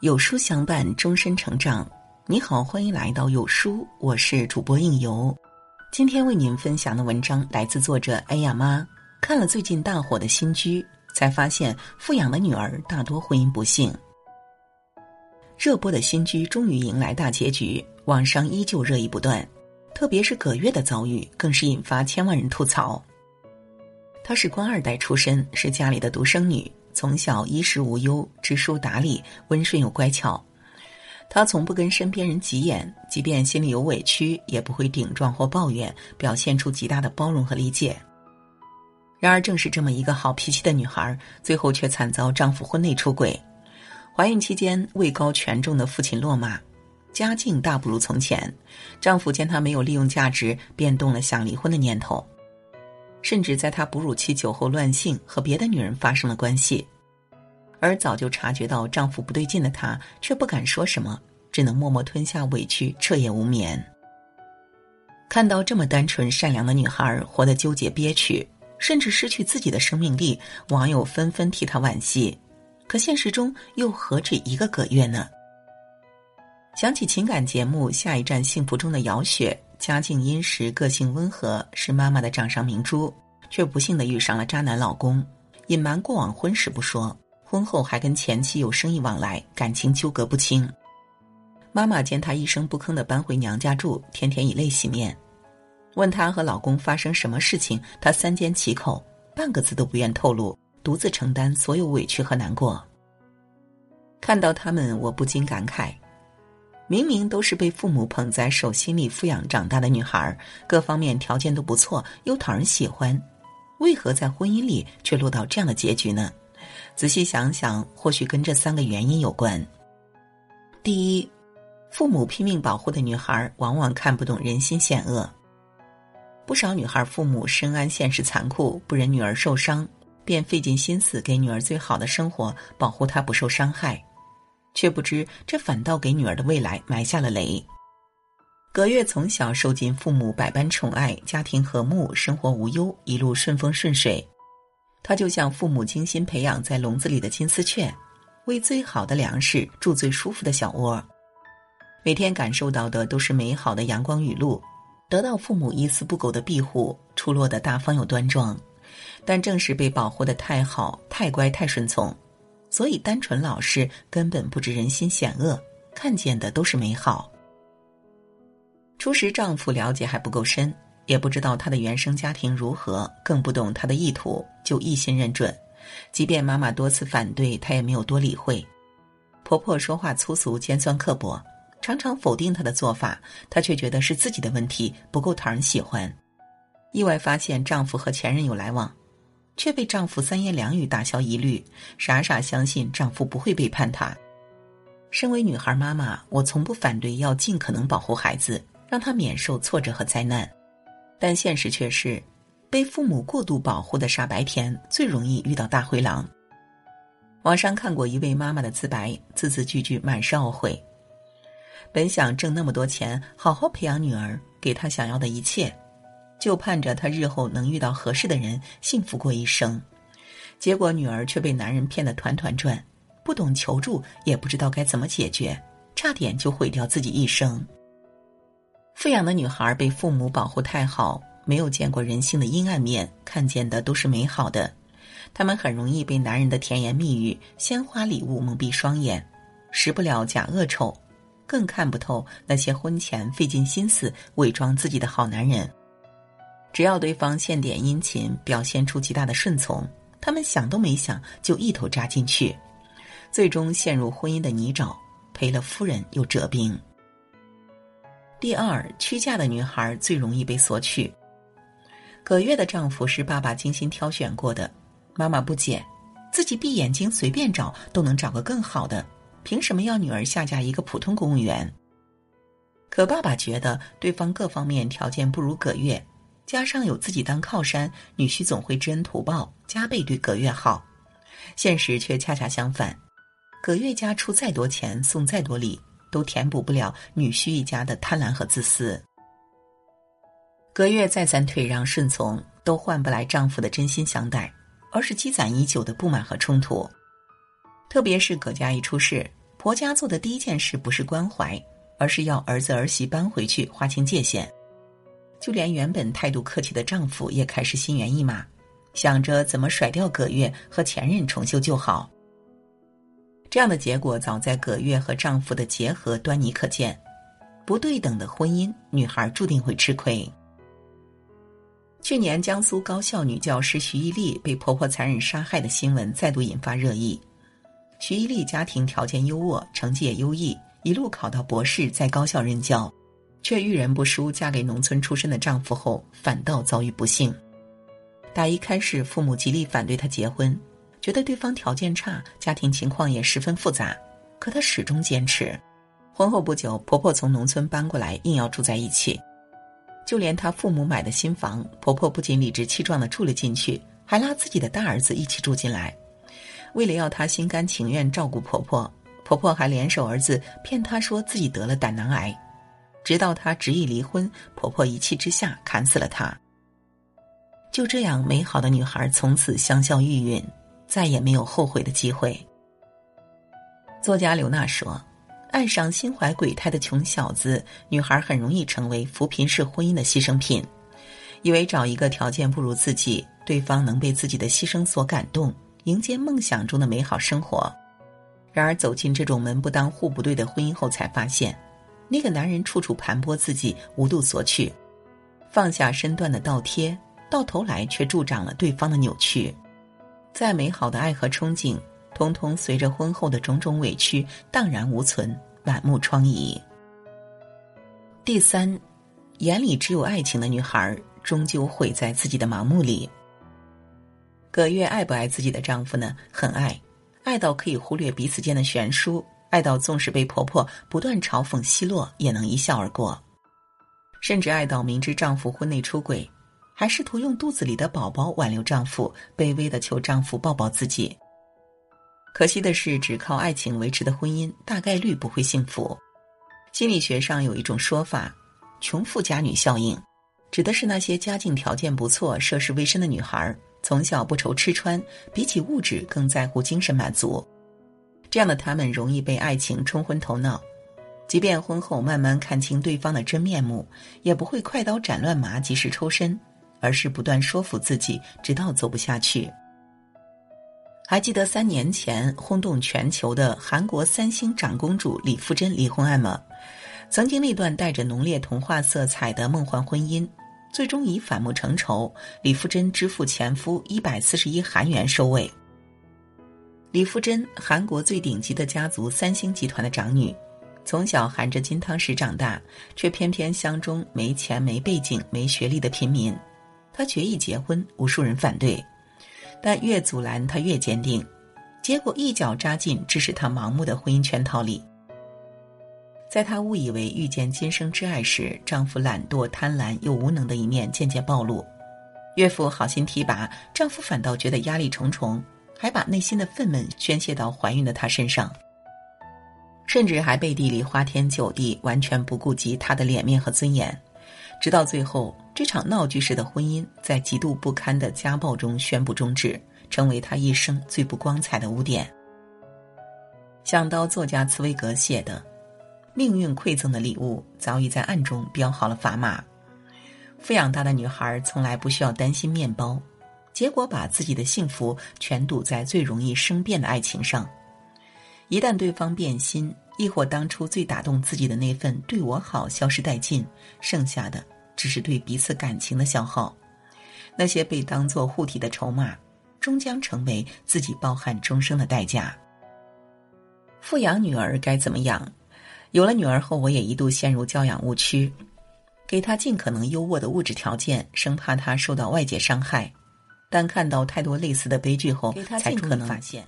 有书相伴，终身成长。你好，欢迎来到有书，我是主播应由。今天为您分享的文章来自作者哎呀妈。看了最近大火的新居，才发现富养的女儿大多婚姻不幸。热播的新居终于迎来大结局，网上依旧热议不断。特别是葛月的遭遇，更是引发千万人吐槽。她是官二代出身，是家里的独生女。从小衣食无忧，知书达理，温顺又乖巧。他从不跟身边人急眼，即便心里有委屈，也不会顶撞或抱怨，表现出极大的包容和理解。然而，正是这么一个好脾气的女孩，最后却惨遭丈夫婚内出轨。怀孕期间，位高权重的父亲落马，家境大不如从前。丈夫见她没有利用价值，便动了想离婚的念头。甚至在她哺乳期酒后乱性，和别的女人发生了关系，而早就察觉到丈夫不对劲的她，却不敢说什么，只能默默吞下委屈，彻夜无眠。看到这么单纯善良的女孩活得纠结憋屈，甚至失去自己的生命力，网友纷纷替她惋惜。可现实中又何止一个葛月呢？想起情感节目《下一站幸福》中的姚雪。家境殷实，个性温和，是妈妈的掌上明珠，却不幸的遇上了渣男老公。隐瞒过往婚史不说，婚后还跟前妻有生意往来，感情纠葛不清。妈妈见她一声不吭的搬回娘家住，天天以泪洗面。问她和老公发生什么事情，她三缄其口，半个字都不愿透露，独自承担所有委屈和难过。看到他们，我不禁感慨。明明都是被父母捧在手心里抚养长大的女孩，各方面条件都不错，又讨人喜欢，为何在婚姻里却落到这样的结局呢？仔细想想，或许跟这三个原因有关。第一，父母拼命保护的女孩，往往看不懂人心险恶。不少女孩父母深谙现实残酷，不忍女儿受伤，便费尽心思给女儿最好的生活，保护她不受伤害。却不知，这反倒给女儿的未来埋下了雷。葛月从小受尽父母百般宠爱，家庭和睦，生活无忧，一路顺风顺水。她就像父母精心培养在笼子里的金丝雀，喂最好的粮食，住最舒服的小窝，每天感受到的都是美好的阳光雨露，得到父母一丝不苟的庇护，出落的大方又端庄。但正是被保护的太好、太乖、太顺从。所以，单纯老实，根本不知人心险恶，看见的都是美好。初时，丈夫了解还不够深，也不知道她的原生家庭如何，更不懂她的意图，就一心认准。即便妈妈多次反对，她也没有多理会。婆婆说话粗俗、尖酸刻薄，常常否定她的做法，她却觉得是自己的问题，不够讨人喜欢。意外发现丈夫和前任有来往。却被丈夫三言两语打消疑虑，傻傻相信丈夫不会背叛她。身为女孩妈妈，我从不反对要尽可能保护孩子，让他免受挫折和灾难。但现实却是，被父母过度保护的傻白甜最容易遇到大灰狼。网上看过一位妈妈的自白，字字句句满是懊悔。本想挣那么多钱，好好培养女儿，给她想要的一切。就盼着她日后能遇到合适的人，幸福过一生。结果女儿却被男人骗得团团转，不懂求助，也不知道该怎么解决，差点就毁掉自己一生。富养的女孩被父母保护太好，没有见过人性的阴暗面，看见的都是美好的。她们很容易被男人的甜言蜜语、鲜花礼物蒙蔽双眼，识不了假恶丑，更看不透那些婚前费尽心思伪装自己的好男人。只要对方献点殷勤，表现出极大的顺从，他们想都没想就一头扎进去，最终陷入婚姻的泥沼，赔了夫人又折兵。第二，屈嫁的女孩最容易被索取。葛月的丈夫是爸爸精心挑选过的，妈妈不解，自己闭眼睛随便找都能找个更好的，凭什么要女儿下嫁一个普通公务员？可爸爸觉得对方各方面条件不如葛月。加上有自己当靠山，女婿总会知恩图报，加倍对葛月好。现实却恰恰相反，葛月家出再多钱，送再多礼，都填补不了女婿一家的贪婪和自私。葛月再三退让顺从，都换不来丈夫的真心相待，而是积攒已久的不满和冲突。特别是葛家一出事，婆家做的第一件事不是关怀，而是要儿子儿媳搬回去划清界限。就连原本态度客气的丈夫也开始心猿意马，想着怎么甩掉葛月和前任重修旧好。这样的结果早在葛月和丈夫的结合端倪可见。不对等的婚姻，女孩注定会吃亏。去年，江苏高校女教师徐一丽被婆婆残忍杀害的新闻再度引发热议。徐一丽家庭条件优渥，成绩也优异，一路考到博士，在高校任教。却遇人不淑，嫁给农村出身的丈夫后，反倒遭遇不幸。打一开始，父母极力反对她结婚，觉得对方条件差，家庭情况也十分复杂。可她始终坚持。婚后不久，婆婆从农村搬过来，硬要住在一起。就连她父母买的新房，婆婆不仅理直气壮的住了进去，还拉自己的大儿子一起住进来。为了要她心甘情愿照顾婆婆，婆婆还联手儿子骗她说自己得了胆囊癌。直到她执意离婚，婆婆一气之下砍死了她。就这样，美好的女孩从此香消玉殒，再也没有后悔的机会。作家刘娜说：“爱上心怀鬼胎的穷小子，女孩很容易成为扶贫式婚姻的牺牲品，以为找一个条件不如自己，对方能被自己的牺牲所感动，迎接梦想中的美好生活。然而走进这种门不当户不对的婚姻后，才发现。”那个男人处处盘剥自己，无度索取，放下身段的倒贴，到头来却助长了对方的扭曲。再美好的爱和憧憬，通通随着婚后的种种委屈荡然无存，满目疮痍。第三，眼里只有爱情的女孩，终究毁在自己的盲目里。葛月爱不爱自己的丈夫呢？很爱，爱到可以忽略彼此间的悬殊。爱到纵使被婆婆不断嘲讽奚落，也能一笑而过；甚至爱到明知丈夫婚内出轨，还试图用肚子里的宝宝挽留丈夫，卑微的求丈夫抱抱自己。可惜的是，只靠爱情维持的婚姻，大概率不会幸福。心理学上有一种说法“穷富家女效应”，指的是那些家境条件不错、涉世未深的女孩，从小不愁吃穿，比起物质更在乎精神满足。这样的他们容易被爱情冲昏头脑，即便婚后慢慢看清对方的真面目，也不会快刀斩乱麻及时抽身，而是不断说服自己，直到走不下去。还记得三年前轰动全球的韩国三星长公主李富真离婚案吗？曾经那段带着浓烈童话色彩的梦幻婚姻，最终以反目成仇，李富真支付前夫一百四十一韩元收尾。李富真，韩国最顶级的家族三星集团的长女，从小含着金汤匙长大，却偏偏相中没钱、没背景、没学历的平民。她决意结婚，无数人反对，但越阻拦她越坚定，结果一脚扎进致使她盲目的婚姻圈套里。在她误以为遇见今生挚爱时，丈夫懒惰、贪婪又无能的一面渐渐暴露，岳父好心提拔，丈夫反倒觉得压力重重。还把内心的愤懑宣泄到怀孕的她身上，甚至还背地里花天酒地，完全不顾及她的脸面和尊严。直到最后，这场闹剧式的婚姻在极度不堪的家暴中宣布终止，成为她一生最不光彩的污点。想到作家茨威格写的“命运馈赠的礼物”，早已在暗中标好了砝码。富养大的女孩从来不需要担心面包。结果把自己的幸福全赌在最容易生变的爱情上，一旦对方变心，亦或当初最打动自己的那份对我好消失殆尽，剩下的只是对彼此感情的消耗。那些被当作护体的筹码，终将成为自己抱憾终生的代价。富养女儿该怎么养？有了女儿后，我也一度陷入教养误区，给她尽可能优渥的物质条件，生怕她受到外界伤害。但看到太多类似的悲剧后，才可能发现，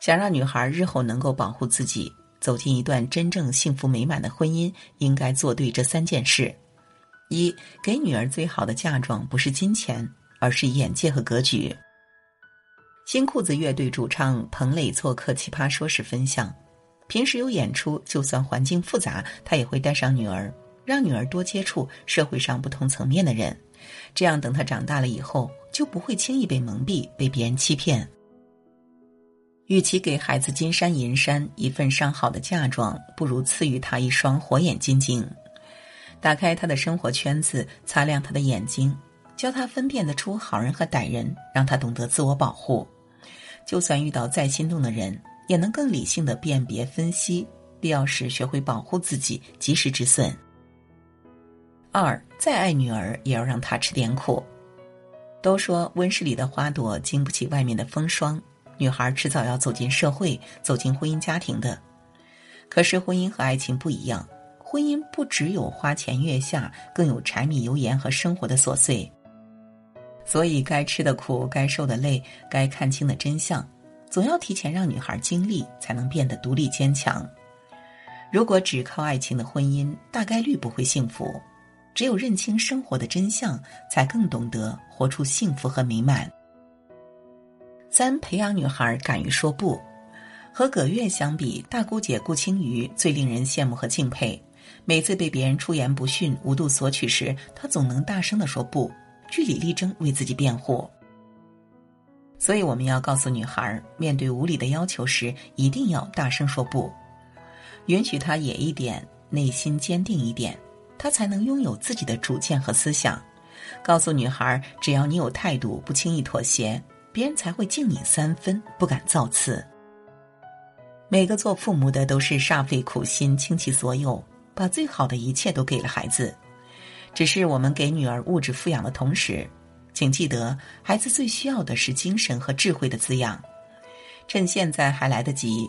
想让女孩日后能够保护自己，走进一段真正幸福美满的婚姻，应该做对这三件事：一，给女儿最好的嫁妆不是金钱，而是眼界和格局。新裤子乐队主唱彭磊做客《奇葩说》时分享，平时有演出，就算环境复杂，他也会带上女儿，让女儿多接触社会上不同层面的人。这样，等他长大了以后，就不会轻易被蒙蔽、被别人欺骗。与其给孩子金山银山一份上好的嫁妆，不如赐予他一双火眼金睛，打开他的生活圈子，擦亮他的眼睛，教他分辨得出好人和歹人，让他懂得自我保护。就算遇到再心动的人，也能更理性的辨别分析，必要时学会保护自己，及时止损。二，再爱女儿，也要让她吃点苦。都说温室里的花朵经不起外面的风霜。女孩迟早要走进社会，走进婚姻家庭的。可是婚姻和爱情不一样，婚姻不只有花前月下，更有柴米油盐和生活的琐碎。所以，该吃的苦，该受的累，该看清的真相，总要提前让女孩经历，才能变得独立坚强。如果只靠爱情的婚姻，大概率不会幸福。只有认清生活的真相，才更懂得活出幸福和美满。三、培养女孩敢于说不。和葛月相比，大姑姐顾青瑜最令人羡慕和敬佩。每次被别人出言不逊、无度索取时，她总能大声的说不，据理力争，为自己辩护。所以，我们要告诉女孩，面对无理的要求时，一定要大声说不，允许她野一点，内心坚定一点，她才能拥有自己的主见和思想。告诉女孩，只要你有态度，不轻易妥协。别人才会敬你三分，不敢造次。每个做父母的都是煞费苦心，倾其所有，把最好的一切都给了孩子。只是我们给女儿物质富养的同时，请记得，孩子最需要的是精神和智慧的滋养。趁现在还来得及，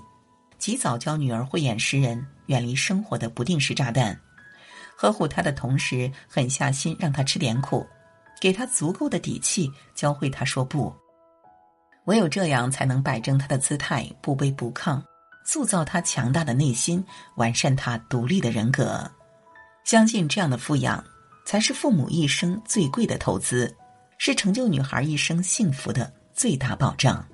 及早教女儿慧眼识人，远离生活的不定时炸弹。呵护她的同时，狠下心让她吃点苦，给她足够的底气，教会她说不。唯有这样，才能摆正他的姿态，不卑不亢，塑造他强大的内心，完善他独立的人格。相信这样的富养，才是父母一生最贵的投资，是成就女孩一生幸福的最大保障。